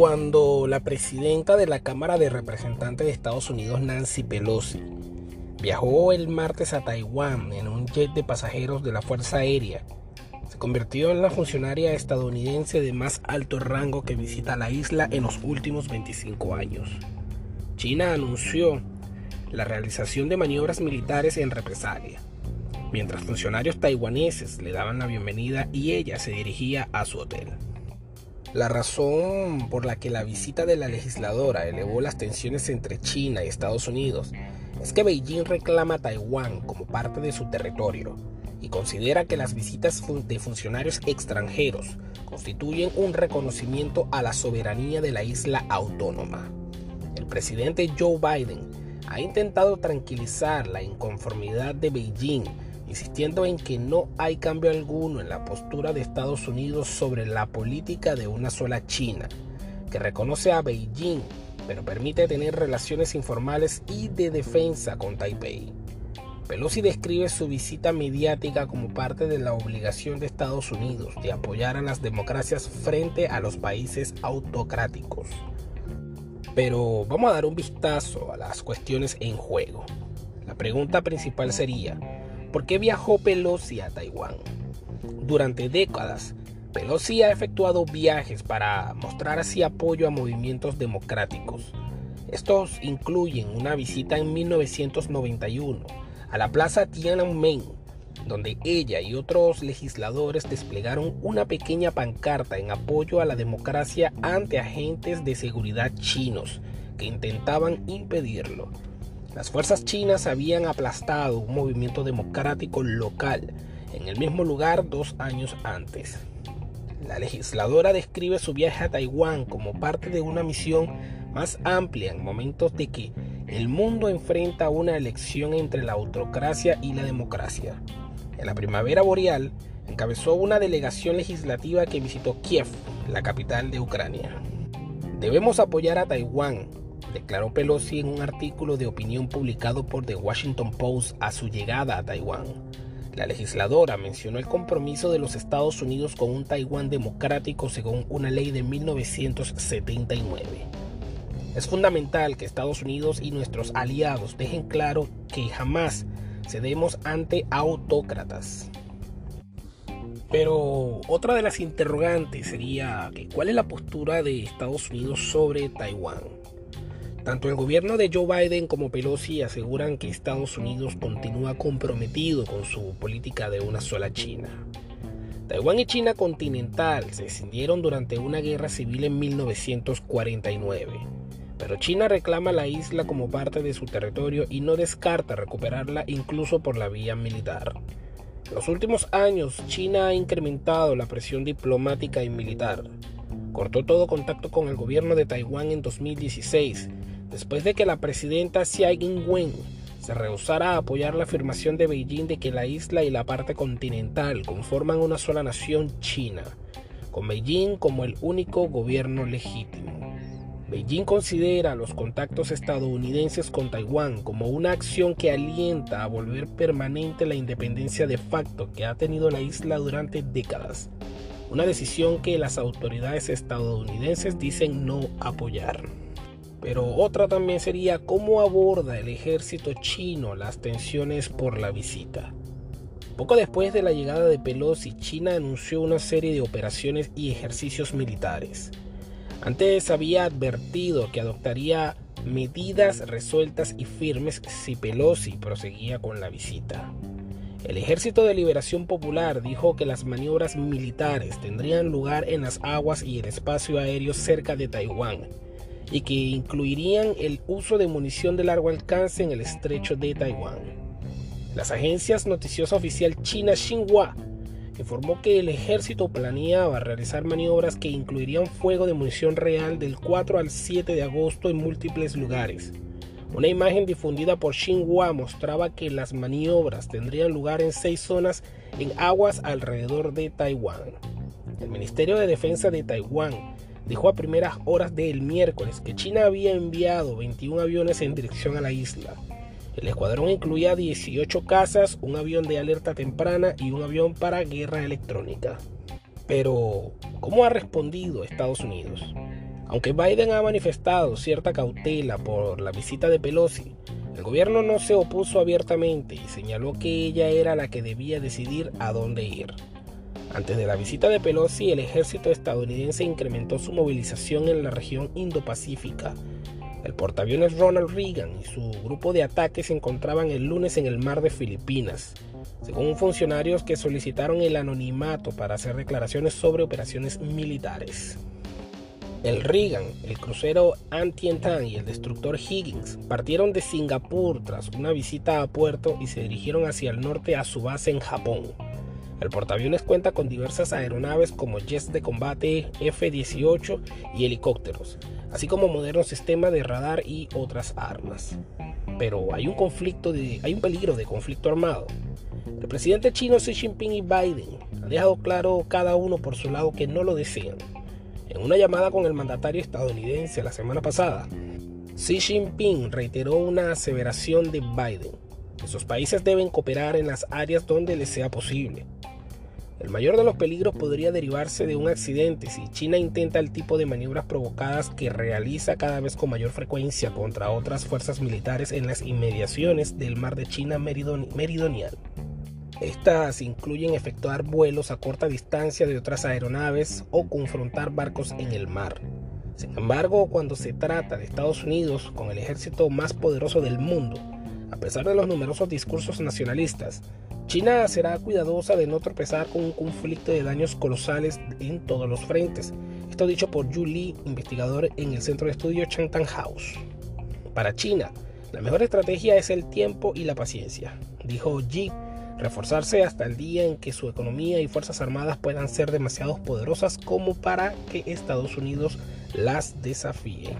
cuando la presidenta de la Cámara de Representantes de Estados Unidos, Nancy Pelosi, viajó el martes a Taiwán en un jet de pasajeros de la Fuerza Aérea, se convirtió en la funcionaria estadounidense de más alto rango que visita la isla en los últimos 25 años. China anunció la realización de maniobras militares en represalia, mientras funcionarios taiwaneses le daban la bienvenida y ella se dirigía a su hotel. La razón por la que la visita de la legisladora elevó las tensiones entre China y Estados Unidos es que Beijing reclama a Taiwán como parte de su territorio y considera que las visitas de funcionarios extranjeros constituyen un reconocimiento a la soberanía de la isla autónoma. El presidente Joe Biden ha intentado tranquilizar la inconformidad de Beijing insistiendo en que no hay cambio alguno en la postura de Estados Unidos sobre la política de una sola China, que reconoce a Beijing, pero permite tener relaciones informales y de defensa con Taipei. Pelosi describe su visita mediática como parte de la obligación de Estados Unidos de apoyar a las democracias frente a los países autocráticos. Pero vamos a dar un vistazo a las cuestiones en juego. La pregunta principal sería, ¿Por qué viajó Pelosi a Taiwán? Durante décadas, Pelosi ha efectuado viajes para mostrar así apoyo a movimientos democráticos. Estos incluyen una visita en 1991 a la plaza Tiananmen, donde ella y otros legisladores desplegaron una pequeña pancarta en apoyo a la democracia ante agentes de seguridad chinos que intentaban impedirlo. Las fuerzas chinas habían aplastado un movimiento democrático local en el mismo lugar dos años antes. La legisladora describe su viaje a Taiwán como parte de una misión más amplia en momentos de que el mundo enfrenta una elección entre la autocracia y la democracia. En la primavera boreal, encabezó una delegación legislativa que visitó Kiev, la capital de Ucrania. Debemos apoyar a Taiwán, declaró Pelosi en un artículo de opinión publicado por The Washington Post a su llegada a Taiwán. La legisladora mencionó el compromiso de los Estados Unidos con un Taiwán democrático según una ley de 1979. Es fundamental que Estados Unidos y nuestros aliados dejen claro que jamás cedemos ante autócratas. Pero otra de las interrogantes sería cuál es la postura de Estados Unidos sobre Taiwán. Tanto el gobierno de Joe Biden como Pelosi aseguran que Estados Unidos continúa comprometido con su política de una sola China. Taiwán y China continental se escindieron durante una guerra civil en 1949, pero China reclama la isla como parte de su territorio y no descarta recuperarla incluso por la vía militar. En los últimos años, China ha incrementado la presión diplomática y militar. Cortó todo contacto con el gobierno de Taiwán en 2016 después de que la presidenta Tsai Ing-wen se rehusara a apoyar la afirmación de Beijing de que la isla y la parte continental conforman una sola nación china, con Beijing como el único gobierno legítimo. Beijing considera los contactos estadounidenses con Taiwán como una acción que alienta a volver permanente la independencia de facto que ha tenido la isla durante décadas, una decisión que las autoridades estadounidenses dicen no apoyar. Pero otra también sería cómo aborda el ejército chino las tensiones por la visita. Poco después de la llegada de Pelosi, China anunció una serie de operaciones y ejercicios militares. Antes había advertido que adoptaría medidas resueltas y firmes si Pelosi proseguía con la visita. El Ejército de Liberación Popular dijo que las maniobras militares tendrían lugar en las aguas y el espacio aéreo cerca de Taiwán y que incluirían el uso de munición de largo alcance en el estrecho de Taiwán. Las agencias noticiosa oficial china Xinhua informó que el ejército planeaba realizar maniobras que incluirían fuego de munición real del 4 al 7 de agosto en múltiples lugares. Una imagen difundida por Xinhua mostraba que las maniobras tendrían lugar en seis zonas en aguas alrededor de Taiwán. El Ministerio de Defensa de Taiwán dijo a primeras horas del miércoles que China había enviado 21 aviones en dirección a la isla. El escuadrón incluía 18 cazas, un avión de alerta temprana y un avión para guerra electrónica. Pero, ¿cómo ha respondido Estados Unidos? Aunque Biden ha manifestado cierta cautela por la visita de Pelosi, el gobierno no se opuso abiertamente y señaló que ella era la que debía decidir a dónde ir. Antes de la visita de Pelosi, el ejército estadounidense incrementó su movilización en la región Indo-Pacífica. El portaaviones Ronald Reagan y su grupo de ataque se encontraban el lunes en el mar de Filipinas, según funcionarios que solicitaron el anonimato para hacer declaraciones sobre operaciones militares. El Reagan, el crucero Antietam y el destructor Higgins partieron de Singapur tras una visita a puerto y se dirigieron hacia el norte a su base en Japón. El portaaviones cuenta con diversas aeronaves como jets de combate F-18 y helicópteros, así como modernos sistemas de radar y otras armas. Pero hay un conflicto de, hay un peligro de conflicto armado. El presidente chino Xi Jinping y Biden han dejado claro cada uno por su lado que no lo desean en una llamada con el mandatario estadounidense la semana pasada, Xi Jinping reiteró una aseveración de Biden. que sus países deben cooperar en las áreas donde les sea posible. El mayor de los peligros podría derivarse de un accidente si China intenta el tipo de maniobras provocadas que realiza cada vez con mayor frecuencia contra otras fuerzas militares en las inmediaciones del mar de China meridional. Estas incluyen efectuar vuelos a corta distancia de otras aeronaves o confrontar barcos en el mar. Sin embargo, cuando se trata de Estados Unidos, con el ejército más poderoso del mundo, a pesar de los numerosos discursos nacionalistas, China será cuidadosa de no tropezar con un conflicto de daños colosales en todos los frentes. Esto dicho por Yu Li, investigador en el centro de estudio Changtan House. Para China, la mejor estrategia es el tiempo y la paciencia, dijo Yi reforzarse hasta el día en que su economía y fuerzas armadas puedan ser demasiado poderosas como para que Estados Unidos las desafíe.